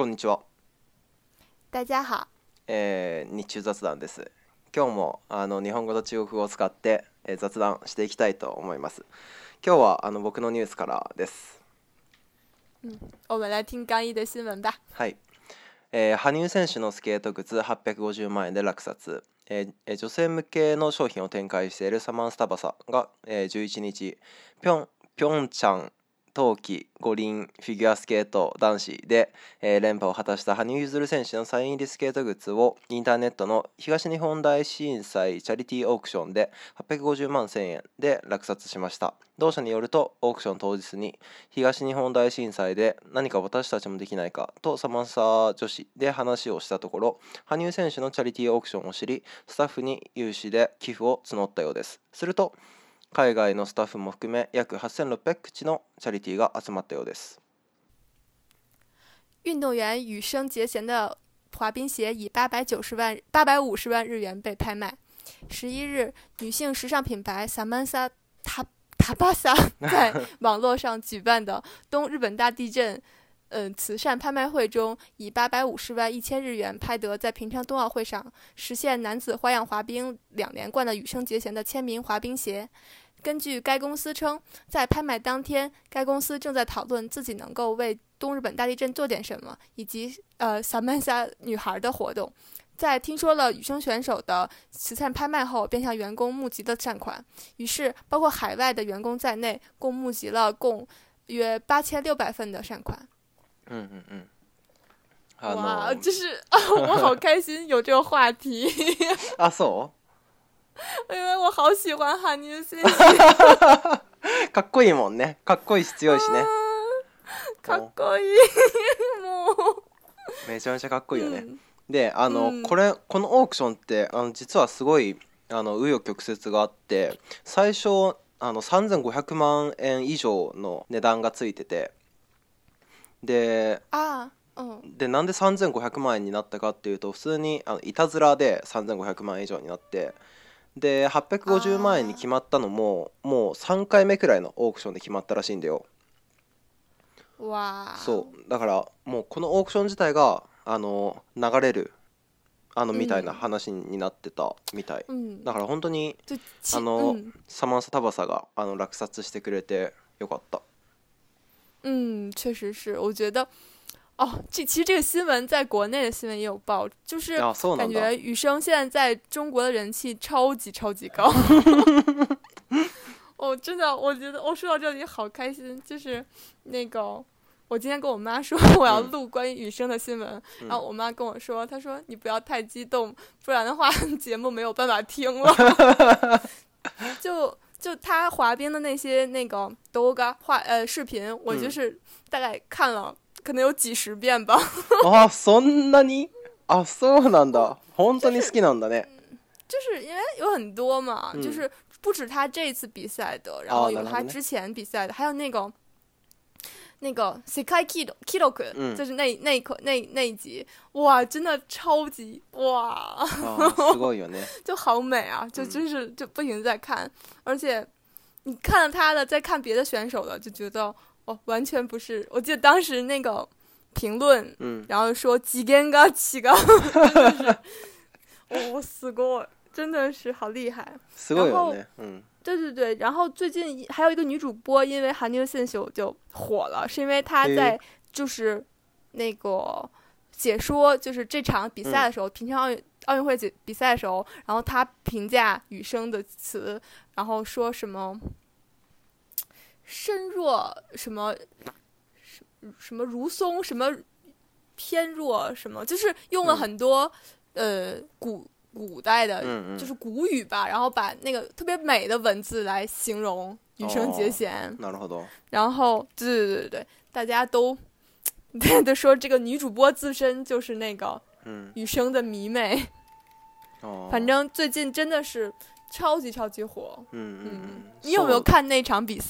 こんにちは。大家好。えー、日中雑談です。今日もあの日本語と中国語を使って、えー、雑談していきたいと思います。今日はあの僕のニュースからです。うん、我们来听刚毅的新闻吧。はい。えー、羽生選手のスケート靴850万円で落札。えー、女性向けの商品を展開しているサマンスタバサが、えー、11日ピョンピョンチャン冬季五輪フィギュアスケート男子で、えー、連覇を果たした羽生結弦選手のサイン入りスケートグッズをインターネットの東日本大震災チャリティーオークションで850万1000円で落札しました同社によるとオークション当日に東日本大震災で何か私たちもできないかとサマンサ女子で話をしたところ羽生選手のチャリティーオークションを知りスタッフに有志で寄付を募ったようですすると海外のスタッフも含め約8,600口のチャリティが集まったようです。运动员羽生结弦的滑冰鞋以八百九十万八百五十万日元被拍卖。十一日、女性时尚品牌 Samantha Tabasa 在网络上举办的东日本大地震、嗯，慈善拍卖会中，以八百五十万一千日元拍得在平昌冬奥会上实现男子花样滑冰两连冠的羽生结弦的签名滑冰鞋。根据该公司称，在拍卖当天，该公司正在讨论自己能够为东日本大地震做点什么，以及呃，小曼莎 女孩的活动。在听说了羽生选手的慈善拍卖后，便向员工募集了善款。于是，包括海外的员工在内，共募集了共约八千六百份的善款。嗯嗯嗯，哇，就是啊，我好开心有这个话题啊，so。因为我好喜欢羽生選手。かっこいいもんね。かっこいいし強いしね。かっこいい。もう。めちゃめちゃかっこいいよね。うん、で、あの、うん、これこのオークションってあの実はすごいあの紆余曲折があって、最初あの3500万円以上の値段がついてて、で、ああ。でなんで3500万円になったかっていうと普通にあのいたずらで3500万円以上になってで850万円に決まったのももう3回目くらいのオークションで決まったらしいんだよわそうだからもうこのオークション自体があの流れるあのみたいな話になってたみたい、うん、だから本当にあの、うん、サマンサタバサがあの落札してくれてよかったうん确实是我觉得哦，这其实这个新闻在国内的新闻也有报，就是感觉雨生现在在中国的人气超级超级高。我真的，我觉得我说到这里好开心，就是那个我今天跟我妈说我要录关于雨生的新闻，然后我妈跟我说，她说你不要太激动，不然的话 节目没有办法听了。就就他滑冰的那些那个 doga 画呃视频，我就是大概看了。可能有几十遍吧。啊，そんなに？啊，そうなんだ。本当に好きなんだね。就是因为有很多嘛，就是不止他这次比赛的，然后有他之前比赛的，还有那个那个 Sekai Kid Kidoku，就是那那一刻那那一集，哇，真的超级哇，就好美啊，就真是就不停在看，而且你看了他的，再看别的选手的，就觉得。完全不是，我记得当时那个评论，嗯，然后说几根高几个，真的是我我死过，真的是好厉害，死过有嗯，对对对，然后最近还有一个女主播因为韩牛信秀就火了，是因为她在就是那个解说，就是这场比赛的时候，平昌奥运奥运会比赛的时候，然后她评价雨生的词，然后说什么。身若什么，什什么如松，什么偏若什么，就是用了很多呃古古代的，就是古语吧，然后把那个特别美的文字来形容羽生结弦。好多，然后对对对对，大家都 对都说这个女主播自身就是那个羽生的迷妹，反正最近真的是。超級超級火。うんうんうん。你有有看那比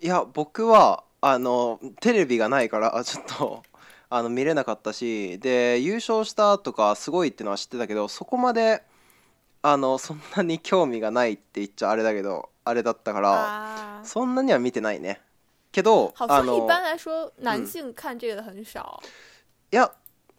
いや僕はあのテレビがないからちょっとあの見れなかったし、で優勝したとかすごいってのは知ってたけど、そこまであのそんなに興味がないって言っちゃあれだけど、あれだったからそんなには見てないね。けど、好像一般来说男性看這個很少。いや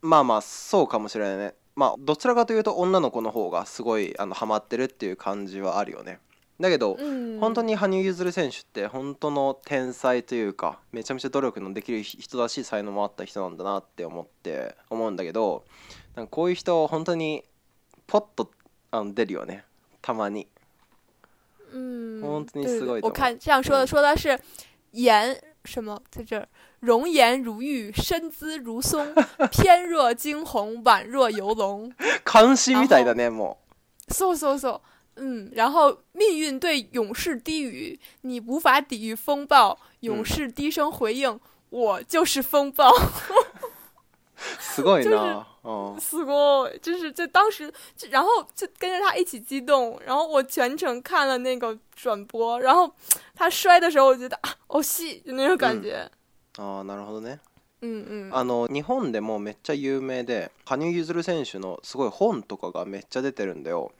まあまあそうかもしれないねまあどちらかというと女の子の方がすごいあのハマってるっていう感じはあるよねだけど、うん、本当に羽生結弦選手って本当の天才というかめちゃめちゃ努力のできる人だし才能もあった人なんだなって思って思うんだけどなんかこういう人本当にポッとあの出るよねたまに。嗯，我看这样说的，说的是颜什么在这儿？容颜如玉，身姿如松，翩若惊鸿，宛若游龙。康熙みたいだねもう。嗯，然后命运对勇士低语：“你无法抵御风暴。”勇士低声回应：“我就是风暴。”すごいな。哦，ご过，就是就当时，就然后就跟着他一起激动，然后我全程看了那个转播，然后他摔的时候，我觉得啊，い就那种感觉。ああ、なるほどね。うんうん。あの日本でもめっちゃ有名で、羽生結弦選手のすごい本とかがめっちゃ出てるんだよ。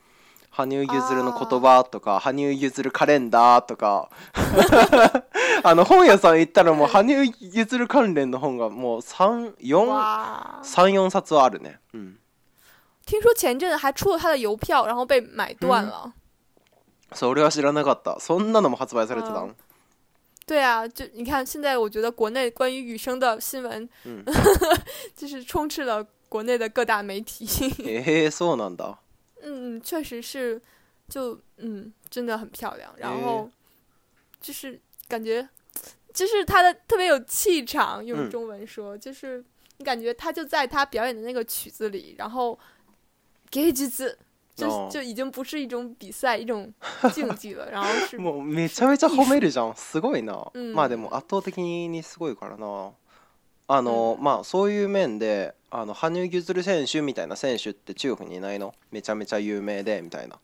羽生結弦の言葉とか、羽生結弦カレンダーとか。あの本屋さん行ったらもう羽生結弦関連の本がもう三四三四冊はあるね。ん。听说前阵还出了他的邮票，然后被买断了。そう、は知らなかった。そんなのも発売されてた。对啊，就你看现在，我觉得国内关于雨生的新闻，嗯，就是充斥了国内的各大媒体。え、そうなんだ。嗯，确实是，就嗯，真的很漂亮。然后就是。感觉就是他的特别有气场，用中文说就是你感觉他就在他表演的那个曲子里，然后给句子就就已经不是一种比赛、一种竞技了，然后 是。もうめちゃめちゃ褒めるじゃん。すごいな。まあでも圧倒的にすごいからな。あのまあそういう面で、あのハニュギ選手みたいな選手って中国にいないの？めちゃめちゃ有名でみたいな。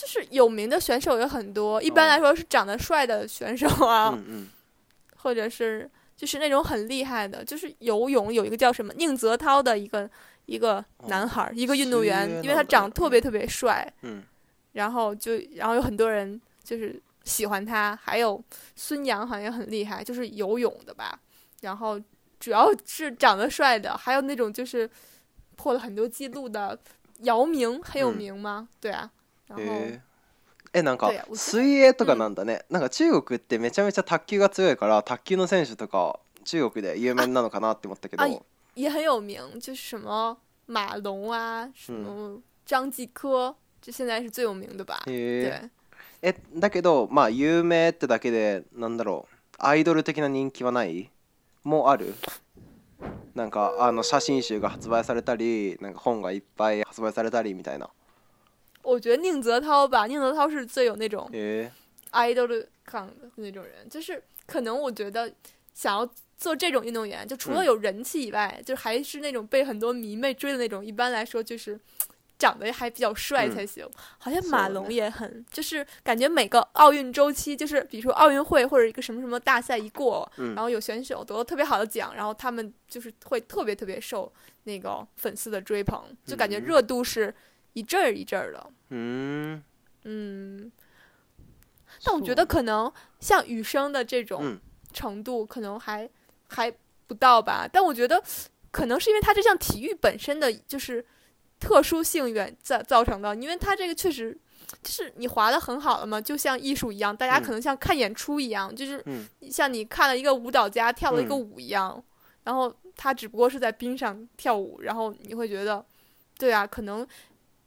就是有名的选手有很多，一般来说是长得帅的选手啊，或者是就是那种很厉害的，就是游泳有一个叫什么宁泽涛的一个一个男孩，一个运动员，因为他长得特别特别帅，嗯，然后就然后有很多人就是喜欢他，还有孙杨好像也很厉害，就是游泳的吧，然后主要是长得帅的，还有那种就是破了很多记录的姚明很有名吗？对啊。ええなんか水泳とかなんだね、うん、なんか中国ってめちゃめちゃ卓球が強いから卓球の選手とか中国で有名なのかなって思ったけど也很有名就是什么马龙啊什么张继科、现在是最有名的吧、えだけどまあ有名ってだけでなんだろうアイドル的な人気はないもあるなんかあの写真集が発売されたりなんか本がいっぱい発売されたりみたいな我觉得宁泽涛吧，宁泽涛是最有那种 idol 的梗的那种人，就是可能我觉得想要做这种运动员，就除了有人气以外，就还是那种被很多迷妹追的那种。一般来说，就是长得还比较帅才行。好像马龙也很，就是感觉每个奥运周期，就是比如说奥运会或者一个什么什么大赛一过，然后有选手得了特别好的奖，然后他们就是会特别特别受那个粉丝的追捧，就感觉热度是。一阵儿一阵儿的，嗯嗯，但我觉得可能像雨生的这种程度，可能还还不到吧。但我觉得可能是因为他这项体育本身的就是特殊性，原造造成的。因为他这个确实就是你滑的很好了嘛，就像艺术一样，大家可能像看演出一样，就是像你看了一个舞蹈家跳了一个舞一样，然后他只不过是在冰上跳舞，然后你会觉得，对啊，可能。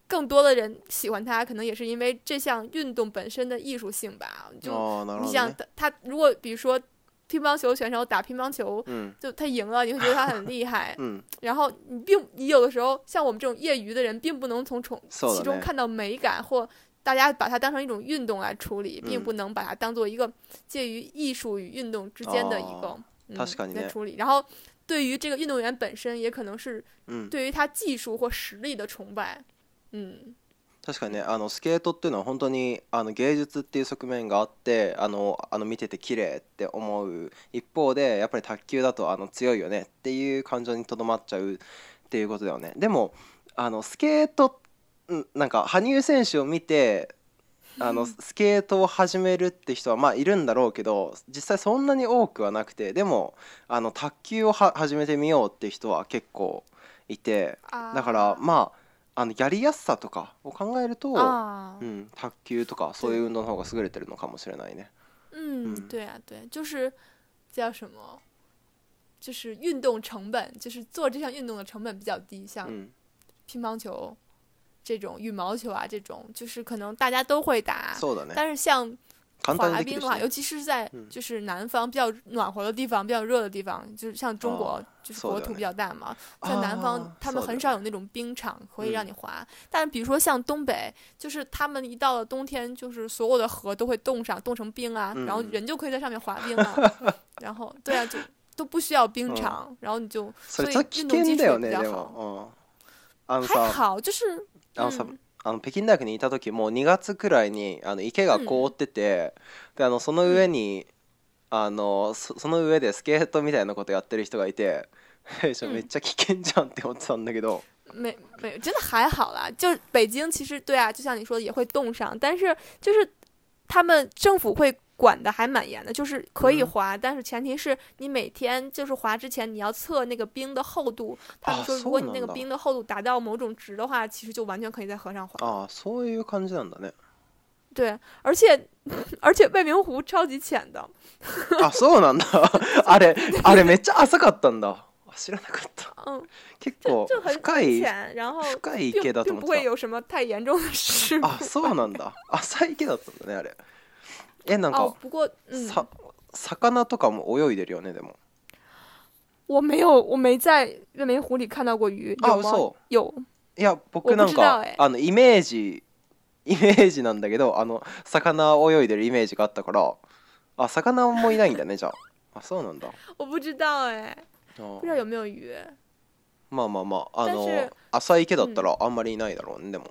更多的人喜欢他，可能也是因为这项运动本身的艺术性吧。就你想，他如果比如说乒乓球选手打乒乓球，嗯，就他赢了，你会觉得他很厉害，嗯。然后你并你有的时候像我们这种业余的人，并不能从从其中看到美感，或大家把它当成一种运动来处理，并不能把它当做一个介于艺术与运动之间的一个来处理。然后对于这个运动员本身，也可能是，对于他技术或实力的崇拜。うん確かにねあのスケートっていうのは本当にあの芸術っていう側面があってあのあの見てて綺麗って思う一方でやっぱり卓球だとあの強いよねっていう感情にとどまっちゃうっていうことだよねでもあのスケートなんか羽生選手を見てあの スケートを始めるって人はまあいるんだろうけど実際そんなに多くはなくてでもあの卓球を始めてみようって人は結構いてだからまああのやりやすさとかを考えると、卓球とかそういう運動の方が優れてるのかもしれないね。嗯，ん、对啊，对就是叫什么，就是运动成本，就是做这项运动的成本比较低，像乒乓球。这种羽毛球啊，这种就是可能大家都会打，そうだね、但是像滑冰的话，尤其是在就是南方比较暖和的地方，比较热的地方，就是像中国，就是国土比较大嘛，在南方他们很少有那种冰场可以让你滑。但比如说像东北，就是他们一到了冬天，就是所有的河都会冻上，冻成冰啊，然后人就可以在上面滑冰了。然后，对啊，就都不需要冰场，然后你就所以运动基础比较好，嗯，还好就是嗯。あの北京大学にいた時も2月くらいにあの池が凍ってて、うん、であのその上に、うん、あのその上でスケートみたいなことやってる人がいて めっちゃ危険じゃんって思ってたんだけど。没没，真的还好啦。就北京其实对啊，就像你说的也会冻上，但是就是他们政府会管的还蛮严的，就是可以滑，但是前提是你每天就是滑之前你要测那个冰的厚度。他们说，如果你那个冰的厚度达到某种值的话，其实就完全可以在河上滑。啊，所以看见感じ对，而且 而且未名湖超级浅的。啊，そうなんだ。あれあれめっちゃ浅かったんだ。知らなかった。嗯。結構就很浅，然后浅，浅けだと思った。不会有什么太严重的事啊，そうなんだ。浅けだったねあれ。えなんか、さ魚とかも泳いでるよねでも。我没有，我没在月眉湖里看到过鱼，有そう。有。いや僕なんかあのイメージイメージなんだけどあの魚泳いでるイメージがあったからあ魚もいないんだねじゃああそうなんだ我不知道哎不知道有没有鱼まあまあまああの浅い池だったらあんまりいないだろうね、うん、でも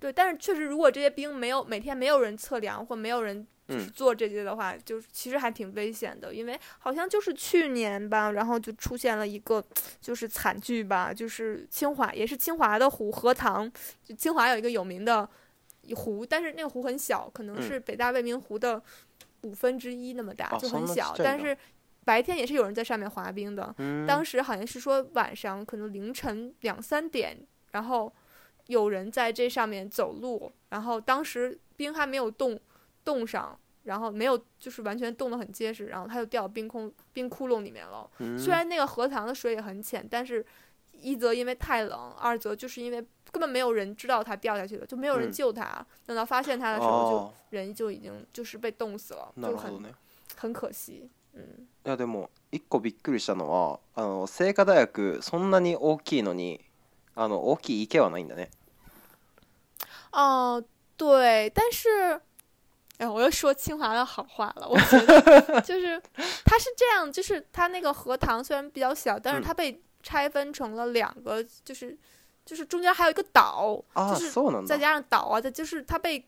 对但是确实如果这些冰没有每天没有人测量或没有人就是做这些的话，就是其实还挺危险的，因为好像就是去年吧，然后就出现了一个就是惨剧吧，就是清华也是清华的湖荷塘，就清华有一个有名的湖，但是那个湖很小，可能是北大未名湖的五分之一那么大，就很小。但是白天也是有人在上面滑冰的，当时好像是说晚上可能凌晨两三点，然后有人在这上面走路，然后当时冰还没有冻。冻上，然后没有，就是完全冻得很结实，然后它就掉冰空冰窟窿里面了。虽然那个河塘的水也很浅，但是一则因为太冷，二则就是因为根本没有人知道它掉下去了，就没有人救它。等到发现它的时候，就人就已经就是被冻死了，就很很可惜。嗯。いやでも一個びっくりしたのは、あの清華大学そんなに大きいのに、あの大きい池はないんだね。あ、对，但是。哎，我又说清华的好话了。我觉得 就是，它是这样，就是它那个荷塘虽然比较小，但是它被拆分成了两个，就是就是中间还有一个岛，就是再加上岛啊，它就是它被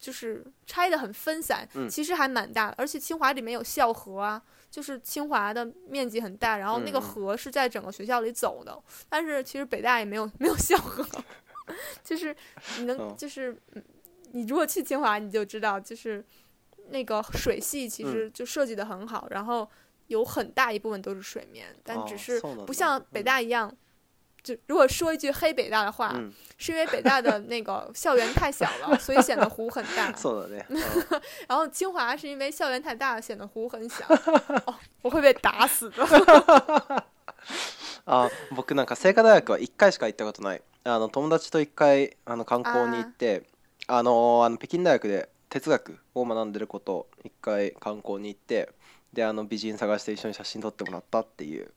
就是拆的很分散，其实还蛮大的。而且清华里面有校河啊，就是清华的面积很大，然后那个河是在整个学校里走的。但是其实北大也没有没有校河，就是你能就是。你如果去清华，你就知道，就是那个水系其实就设计的很好，然后有很大一部分都是水面，但只是不像北大一样，就如果说一句黑北大的话，是因为北大的 那个校园太小了，所以显得湖很大。然后清华是因为校园太大，显得湖很小。我会被打死的。啊，僕なんか大学は一回しか行ったことない。あの友達と一回あの観光に行って。あのあの北京大学で哲学を学んでること一回観光に行ってであの美人探して一緒に写真撮ってもらったっていう。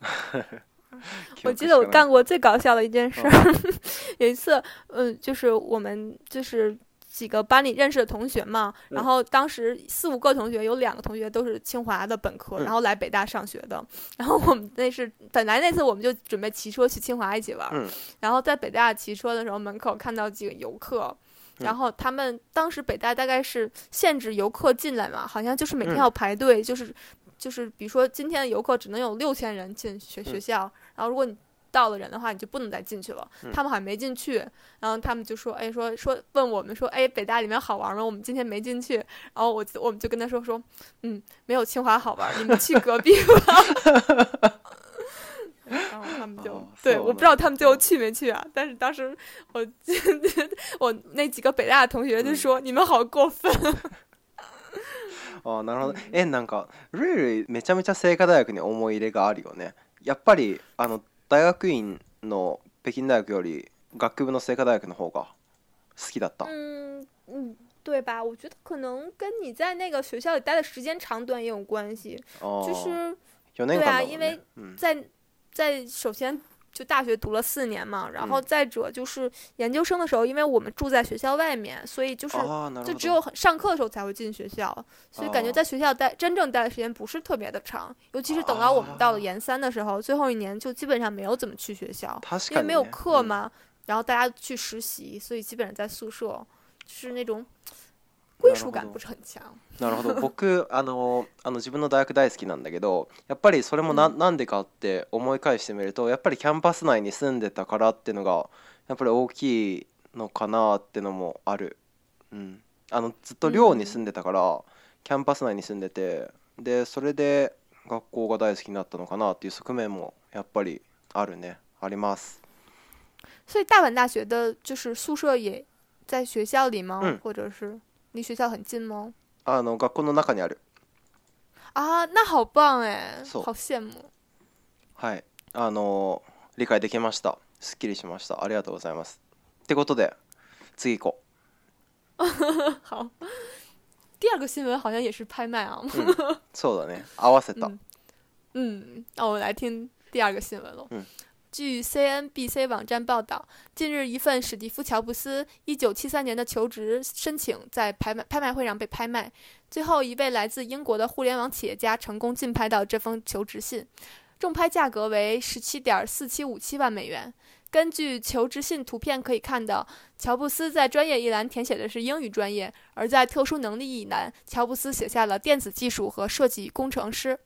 我记得我干过最搞笑的一件事，有一次，嗯，就是我们就是几个班里认识的同学嘛，然后当时四五个同学有两个同学都是清华的本科，然后来北大上学的，然后我们那是本来那次我们就准备骑车去清华一起玩，然后在北大骑车的时候门口看到几个游客。然后他们当时北大大概是限制游客进来嘛，好像就是每天要排队，就是就是比如说今天的游客只能有六千人进学学校，然后如果你到了人的话，你就不能再进去了。他们好像没进去，然后他们就说：“哎，说说问我们说，哎，北大里面好玩吗？我们今天没进去。”然后我我们就跟他说说：“嗯，没有清华好玩，你们去隔壁吧。”然后他们就对，我不知道他们最后去没去啊。但是当时我我那几个北大的同学就说：“你们好过分。”哦，なるほど。え、なんかルールめちゃめちゃ聖華大学に思い入れがあるよね。やっぱりあの大学院の北京大学より学部の聖カ大学の方が好きだった。うん对吧？我觉得可能跟你在那个学校里待的时间长短也有关系。就是有那个对啊，因为在。在首先就大学读了四年嘛，然后再者就是研究生的时候，因为我们住在学校外面，所以就是就只有上课的时候才会进学校，所以感觉在学校待真正待的时间不是特别的长，尤其是等到我们到了研三的时候，最后一年就基本上没有怎么去学校，因为没有课嘛，然后大家去实习，所以基本上在宿舍，是那种。归属感不是很なるほど。僕あのあの自分の大学大好きなんだけど、やっぱりそれもな、うん、なんでかって思い返してみると、やっぱりキャンパス内に住んでたからっていうのがやっぱり大きいのかなってのもある。うん。あのずっと寮に住んでたから、うん、キャンパス内に住んでて、でそれで学校が大好きになったのかなっていう側面もやっぱりあるね、あります。所以大阪大学的就是宿舍也在学校里吗？嗯、或者是？离学校很近吗？あの学校の中にある。啊，那好棒哎，好羡慕。はい、あの理解できました。すっきりしました。ありがとうございます。ってことで、次行こう。好。第二个新闻好像也是拍卖啊。そうだね、合わせた。嗯，那我们来听第二个新闻喽。据 CNBC 网站报道，近日一份史蒂夫·乔布斯1973年的求职申请在拍拍卖会上被拍卖，最后一位来自英国的互联网企业家成功竞拍到这封求职信，重拍价格为十七点四七五七万美元。根据求职信图片可以看到，乔布斯在专业一栏填写的是英语专业，而在特殊能力一栏，乔布斯写下了电子技术和设计工程师。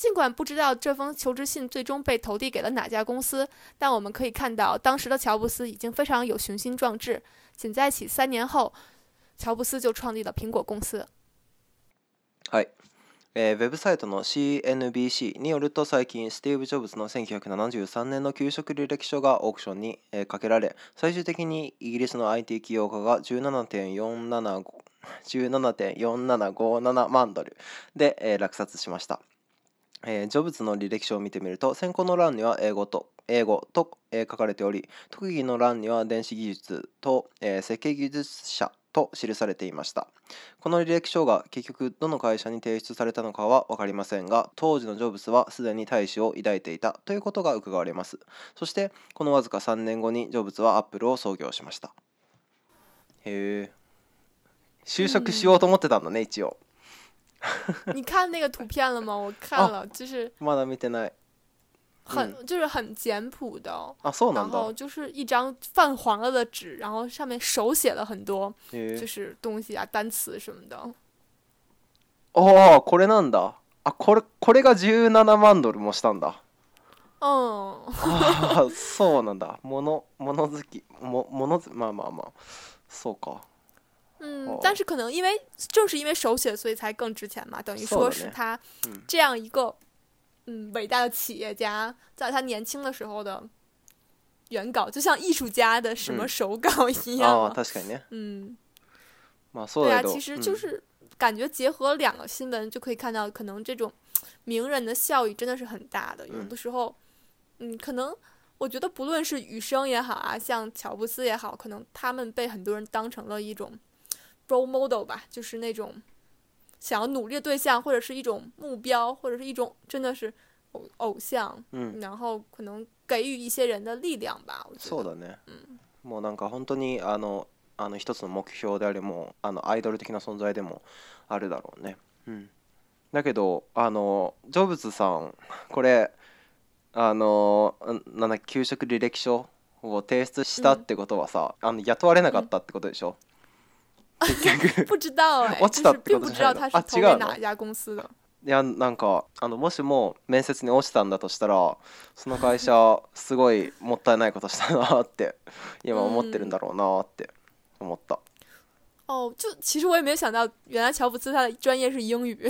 尽管不知道这封求职信最终被投递给了哪家公司，但我们可以看到，当时的乔布斯已经非常有雄心壮志。仅在一起三年后，乔布斯就创立了苹果公司。はい、えウェブサイトの CNBC によると、最近スティーブジョブズの1973年の求職履歴書がオークションにえかけられ、最終的にイギリスの IT 企業家が17.4757万ドルでえ落札しました。えー、ジョブズの履歴書を見てみると選考の欄には英語と英語と、えー、書かれており特技の欄には電子技術と、えー、設計技術者と記されていましたこの履歴書が結局どの会社に提出されたのかは分かりませんが当時のジョブスはすでに大使を抱いていたということが伺われますそしてこのわずか3年後にジョブズはアップルを創業しましたへえ就職しようと思ってたんだね一応 你看那个图片了吗？我看了，就是まだ見てない。很就是很简朴的、あ、そうなんだ。后就是一张泛黄了的纸，然后上面手写了很多就是东西啊、单词什么的。哦，あ、これなんだ。あ、これこれが17万ドルもしたんだ。うん。あ、そうなんだ。ものも好きもものずまあまあまあ。そうか。嗯，但是可能因为正是因为手写，所以才更值钱嘛。等于说是他这样一个嗯伟大的企业家，在他年轻的时候的原稿，就像艺术家的什么手稿一样確かに嗯，对そ其实就是感觉结合两个新闻，就可以看到可能这种名人的效益真的是很大的。有的时候，嗯，可能我觉得不论是雨生也好啊，像乔布斯也好，可能他们被很多人当成了一种。role model 吧，就是那种想要努力的对象，或者是一种目标，或者是一种真的是偶偶像。嗯。然后可能给予一些人的力量吧。そうだね。嗯。もうなんか本当にあのあの一つの目標でありもあのアイドル的な存在でもあるだろうね。うん。だけどあのジョブズさんこれあのなんだ給食履歴書を提出したってことはさ、うん、あの雇われなかったってことでしょ、不知道哎、欸、落ちたってことじないの違ういやなんかあのもしも面接に落ちたんだとしたらその会社すごいもったいないことしたなって 今思ってるんだろうなって思った。哦、嗯，就其实我也没想到，原来乔布斯他的专业是英语。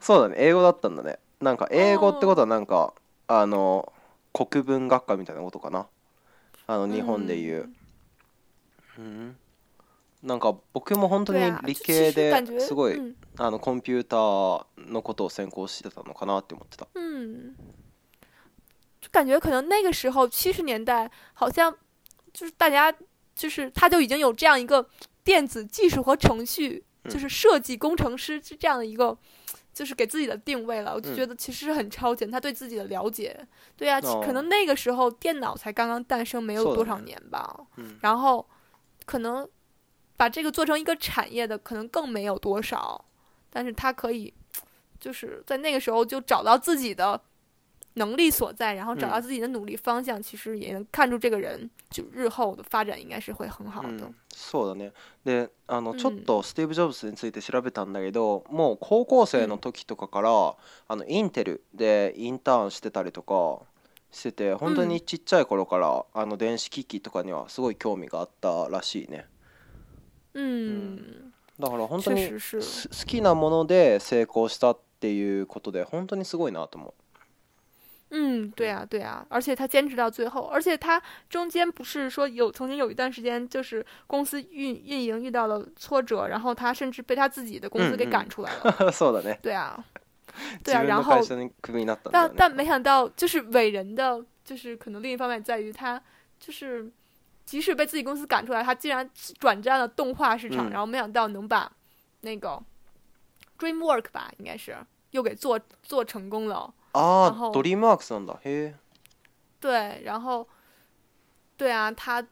そうだね、英語だったんだね。なんか英語ってことはなんかあの国文学科みたいなことかな。あの日本でいう。うんなんか僕も本当に理系ですごいあのコンピューターのことを専攻してたのかなって思ってた。就感觉可能那个时候七十年代好像就是大家就是他就已经有这样一个电子技术和程序就是设计工程师是这样的一个就是给自己的定位了。我就觉得其实是很超前他对自己的了解。对呀，可能那个时候电脑才刚刚诞生没有多少年吧。嗯。然后可能。把这个做成一个产业的，可能更没有多少，但是他可以，就是在那个时候就找到自己的能力所在，然后找到自己的努力方向，其实也能看出这个人就日后的发展应该是会很好的。そうだね。で、あのちょっとスティーブジョブズについて調べたんだけど、もう高校生の時とかからあのインテルでインターンしてたりとかしてて、本当にちっちゃい頃からあの電子機器とかにはすごい興味があったらしいね。嗯，だから本当に好きなもので成功したっていうことで本当にすごいなと思う。嗯，对啊，对啊，而且他坚持到最后，而且他中间不是说有曾经有一段时间就是公司运运营遇到了挫折，然后他甚至被他自己的公司给赶出来了。そう对啊，对啊，然后但但没想到就是伟人的就是可能另一方面在于他就是。即使被自己公司赶出来，他竟然转战了动画市场，然后没想到能把那个 Dreamwork 吧，应该是又给做做成功了。啊，Dreamwork 对，然后对啊，他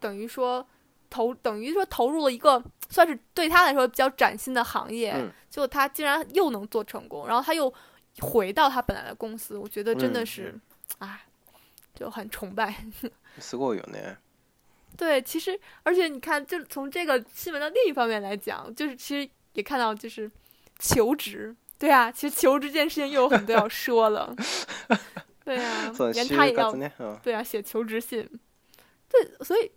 等于说投等于说投入了一个算是对他来说比较崭新的行业，就他竟然又能做成功，然后他又回到他本来的公司，我觉得真的是啊，就很崇拜。すごいよね。对，其实而且你看，就从这个新闻的另一方面来讲，就是其实也看到就是，求职，对啊，其实求职这件事情又有很多要说了，对啊，连他也要，对啊，写求职信，对，所以，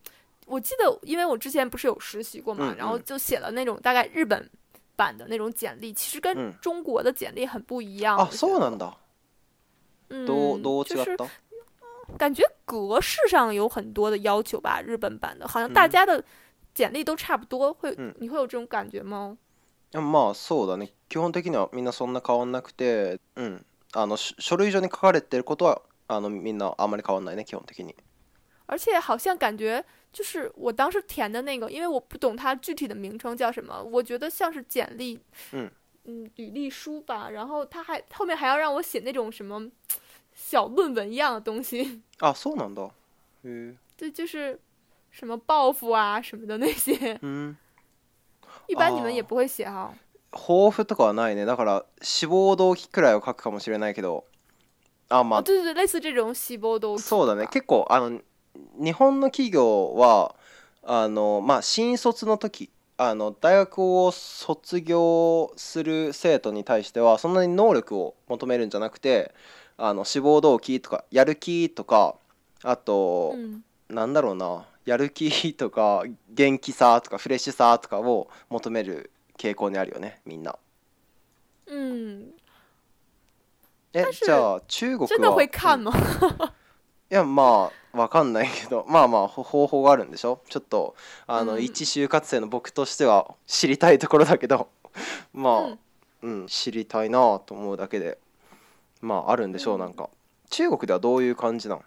我记得因为我之前不是有实习过嘛，然后就写了那种大概日本版的那种简历，其实跟中国的简历很不一样嗯，就是。都，都感觉格式上有很多的要求吧，日本版的，好像大家的简历都差不多，会你会有这种感觉吗？そうだね。基本的にみんなそんな変わなくて、うん、あの書類上に書かれてることはあのみんなあまり変わないね基本的に。而且好像感觉就是我当时填的那个，因为我不懂它具体的名称叫什么，我觉得像是简历，嗯嗯，履历书吧。然后他还后面还要让我写那种什么。小论文一样的东西。あ、そうなんだ。へえ。对，就是什么报复啊什么的那些。嗯。一般你们也不会写哈。抱負とかはないね。だから志望動機くらいを書くかもしれないけど。あ、まあ。对对对，类似这种志望動機。そうだね。結構あの日本の企業はあのまあ新卒の時。あの大学を卒業する生徒に対してはそんなに能力を求めるんじゃなくてあの志望動機とかやる気とかあと、うなんだろうなやる気とか元気さとかフレッシュさとかを求める傾向にあるよねみんな。えじゃあ中国は真的会看うんいやまあわかんないけどまあまあ方法があるんでしょちょっとあの、うん一就活生の僕としては知りたいところだけどまあ、ううん知りたいなと思うだけでまああるんでしょうなんか中国ではどういう感じなん？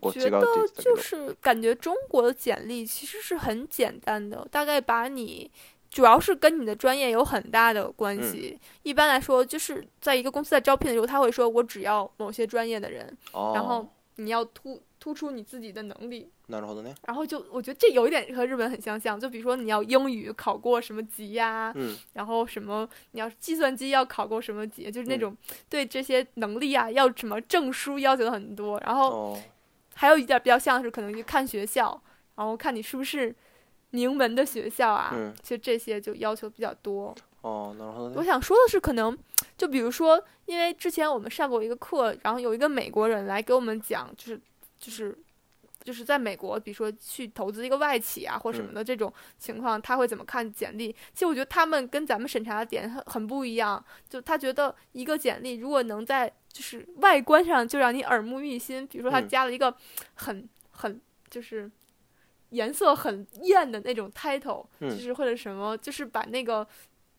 我觉得就是感觉中国的简历其实是很简单的，大概把你主要是跟你的专业有很大的关系。一般来说，就是在一个公司在招聘的时候，他会说我只要某些专业的人，然后你要突。突出你自己的能力，然后呢？然后就我觉得这有一点和日本很相像，就比如说你要英语考过什么级呀，嗯，然后什么你要计算机要考过什么级，就是那种对这些能力啊要什么证书要求很多。然后还有一点比较像是可能看学校，然后看你是不是名门的学校啊，就这些就要求比较多。哦，然后我想说的是，可能就比如说，因为之前我们上过一个课，然后有一个美国人来给我们讲，就是。就是，就是在美国，比如说去投资一个外企啊，或什么的这种情况，他会怎么看简历？其实我觉得他们跟咱们审查的点很不一样。就他觉得一个简历如果能在就是外观上就让你耳目一新，比如说他加了一个很很就是颜色很艳的那种 title，就是或者什么，就是把那个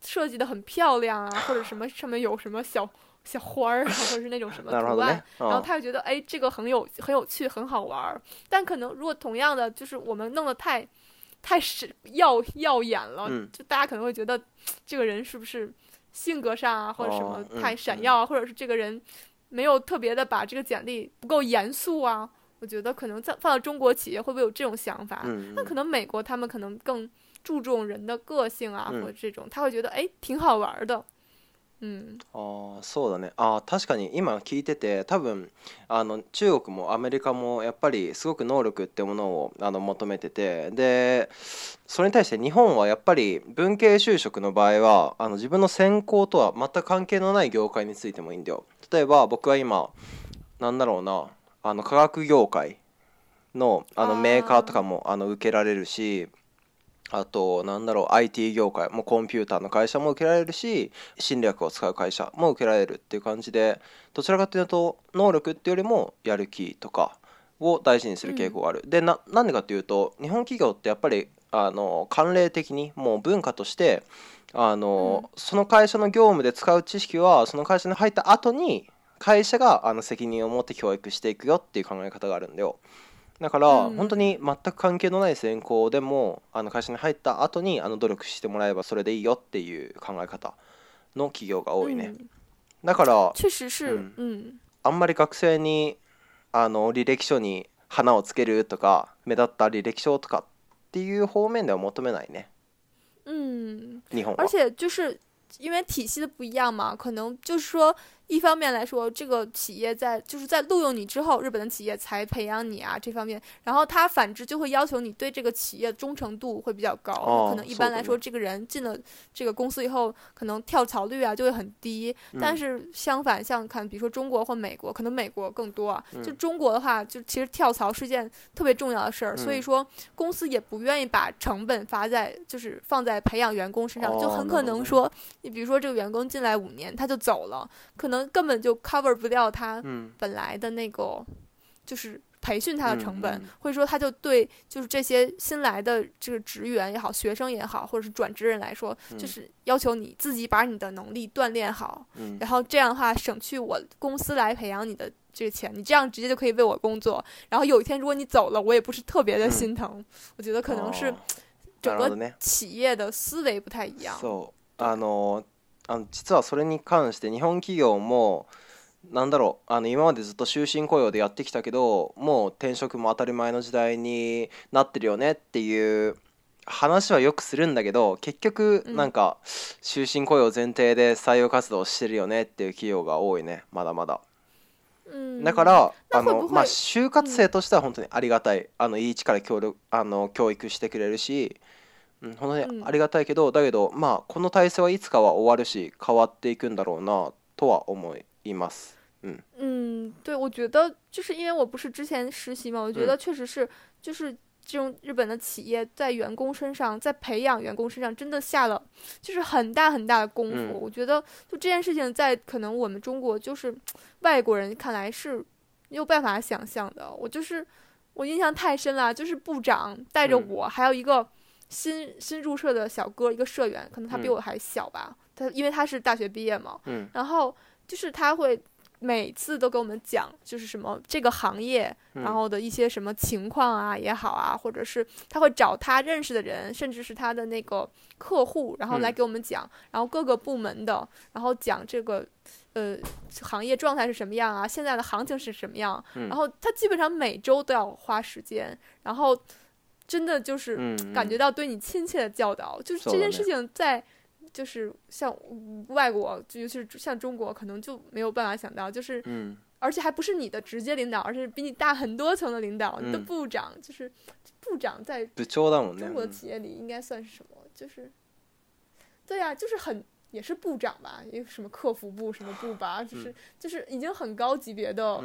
设计的很漂亮啊，或者什么上面有什么小。小花儿，或者是那种什么图案，然后他就觉得，哎，这个很有、很有趣、很好玩儿。但可能如果同样的，就是我们弄的太、太闪、耀、耀眼了，就大家可能会觉得这个人是不是性格上啊，或者什么太闪耀，或者是这个人没有特别的把这个简历不够严肃啊。我觉得可能在放到中国企业会不会有这种想法？那可能美国他们可能更注重人的个性啊，或者这种他会觉得，哎，挺好玩的。うん、ああそうだねあ確かに今聞いてて多分あの中国もアメリカもやっぱりすごく能力ってものをあの求めててでそれに対して日本はやっぱり文系就職の場合はあの自分の専攻とは全く関係のない業界についてもいいんだよ。例えば僕は今なんだろうなあの科学業界のあのメーカーとかもあの受けられるし。あと、なんだろう、IT 業界もコンピューターの会社も受けられるし、侵略を使う会社も受けられるっていう感じで、どちらかというと、能力っていうよりも、やる気とかを大事にする傾向がある。うん、でな、んでかっていうと、日本企業ってやっぱり、あの、慣例的に、もう文化として、あの、うん、その会社の業務で使う知識は、その会社に入った後に、会社があの責任を持って教育していくよっていう考え方があるんだよ。だから、うん、本当に全く関係のない選考でもあの会社に入った後にあの努力してもらえばそれでいいよっていう考え方の企業が多いね、うん、だからあんまり学生にあの履歴書に花をつけるとか目立った履歴書とかっていう方面では求めないねうん日本は而且就是因为体系的不一样嘛可能就是说一方面来说，这个企业在就是在录用你之后，日本的企业才培养你啊这方面。然后他反之就会要求你对这个企业忠诚度会比较高，可能一般来说，这个人进了这个公司以后，可能跳槽率啊就会很低。但是相反，像看比如说中国或美国，可能美国更多。就中国的话，就其实跳槽是件特别重要的事儿，所以说公司也不愿意把成本发在就是放在培养员工身上，就很可能说，你比如说这个员工进来五年他就走了，可能。根本就 cover 不掉他本来的那个，就是培训他的成本，或者说他就对就是这些新来的这个职员也好，学生也好，或者是转职人来说，就是要求你自己把你的能力锻炼好，然后这样的话省去我公司来培养你的这个钱，你这样直接就可以为我工作。然后有一天如果你走了，我也不是特别的心疼。我觉得可能是整个企业的思维不太一样。so，あの実はそれに関して日本企業もなんだろうあの今までずっと終身雇用でやってきたけどもう転職も当たり前の時代になってるよねっていう話はよくするんだけど結局なんか終身雇用前提で採用活動してるよねっていう企業が多いねまだまだ。だから、あのまあ、就活生としては本当にありがたい、あのいい力協力あの教育してくれるし、嗯，こありがたいけど、だけど、まあこの体制はいつかは終わるし、変わっていくんだろうなとは思います。嗯，嗯，对我觉得就是因为我不是之前实习嘛，我觉得确实是，就是这种日本的企业在员工身上，在培养员工身上真的下了，就是很大很大的功夫。我觉得就这件事情在可能我们中国就是外国人看来是没有办法想象的。我就是我印象太深了，就是部长带着我，还有一个。新新入社的小哥，一个社员，可能他比我还小吧。他因为他是大学毕业嘛，嗯，然后就是他会每次都给我们讲，就是什么这个行业，然后的一些什么情况啊也好啊，或者是他会找他认识的人，甚至是他的那个客户，然后来给我们讲，然后各个部门的，然后讲这个呃行业状态是什么样啊，现在的行情是什么样，然后他基本上每周都要花时间，然后。真的就是感觉到对你亲切的教导，就是这件事情在，就是像外国，尤其是像中国，可能就没有办法想到，就是，而且还不是你的直接领导，而是比你大很多层的领导，你的部长，就是部长在。中国的企业里应该算是什么？就是，对呀，就是很也是部长吧，有什么客服部什么部吧，就是就是已经很高级别的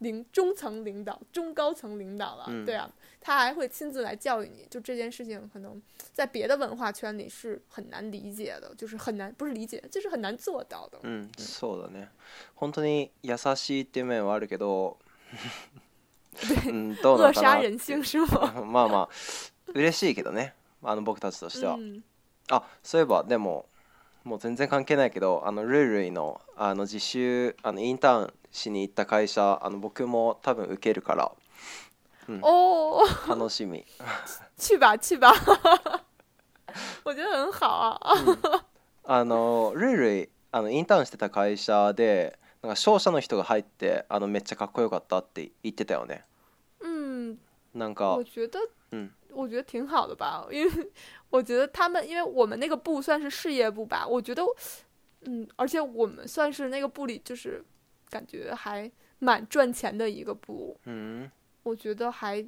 领中层领导、中高层领导了，对啊。他还会亲自来教育你，就这件事情，可能在别的文化圈里是很难理解的，就是很难，不是理解，就是很难做到的。嗯，そうだね。本当に優しいっていう面はあるけど、对，扼杀人性是吗？まあまあ、嬉しいけどね。あの僕たちとしては、あ、そういえばでももう全然関係ないけど、あのルールのあの実習あのインターンしに行った会社、あの僕も多分受けるから。哦，楽しみ。去吧去吧，我觉得很好啊。啊，那个瑞瑞，那个 intern 在的公司，对，ん个商社的，那个进去，那个，那个，那个，那个，那个，那个，那个，那个，那个，那个，那个，那个，那个，那觉那个，那个，那个，那个，那个，那个，那个，那个，那个，那个，那个，那个，那个，那个，那个，那个，那个，那个，那个，那那个，那个，那个，那个，那个，那个，那个，个，那个，我觉得还，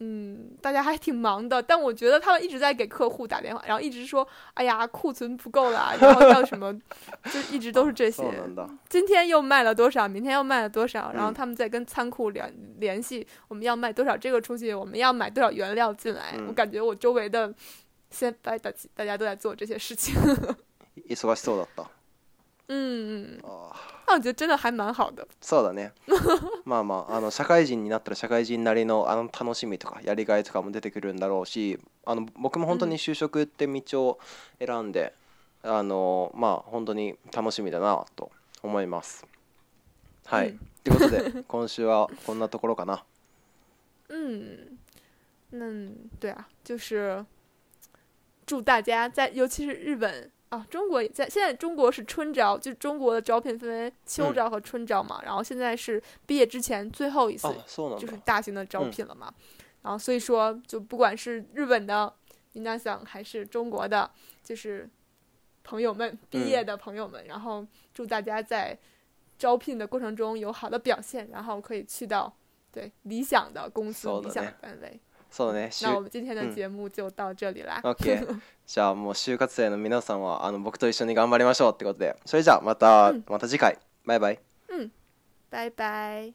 嗯，大家还挺忙的。但我觉得他们一直在给客户打电话，然后一直说：“哎呀，库存不够了。”然后叫什么，就一直都是这些。今天又卖了多少？明天又卖了多少？然后他们在跟仓库联联系，我们要卖多少这个出去，我们要买多少原料进来。我感觉我周围的，现在大大家都在做这些事情。嗯嗯哦。あ我觉得真的还蛮好的。そうだね。まあまああの社会人になったら社会人なりのあの楽しみとかやりがいとかも出てくるんだろうし、あの僕も本当に就職って道を選んで、うん、あのまあ本当に楽しみだなと思います。はい。うん、ということで今週はこんなところかな。うん。嗯，那对啊，就是祝大家在，尤其是日本。啊，中国也在。现在中国是春招，就中国的招聘分为秋招和春招嘛。然后现在是毕业之前最后一次，就是大型的招聘了嘛。然后所以说，就不管是日本的 i n a s a n 还是中国的，就是朋友们毕业的朋友们，然后祝大家在招聘的过程中有好的表现，然后可以去到对理想的公司、理想的单位。そうね。那我们今天的节目就到这里啦。OK。じゃあもう就活生の皆さんはあの僕と一緒に頑張りましょうってことで。それじゃあまた、また次回。バイバイ。うん。バイバイ。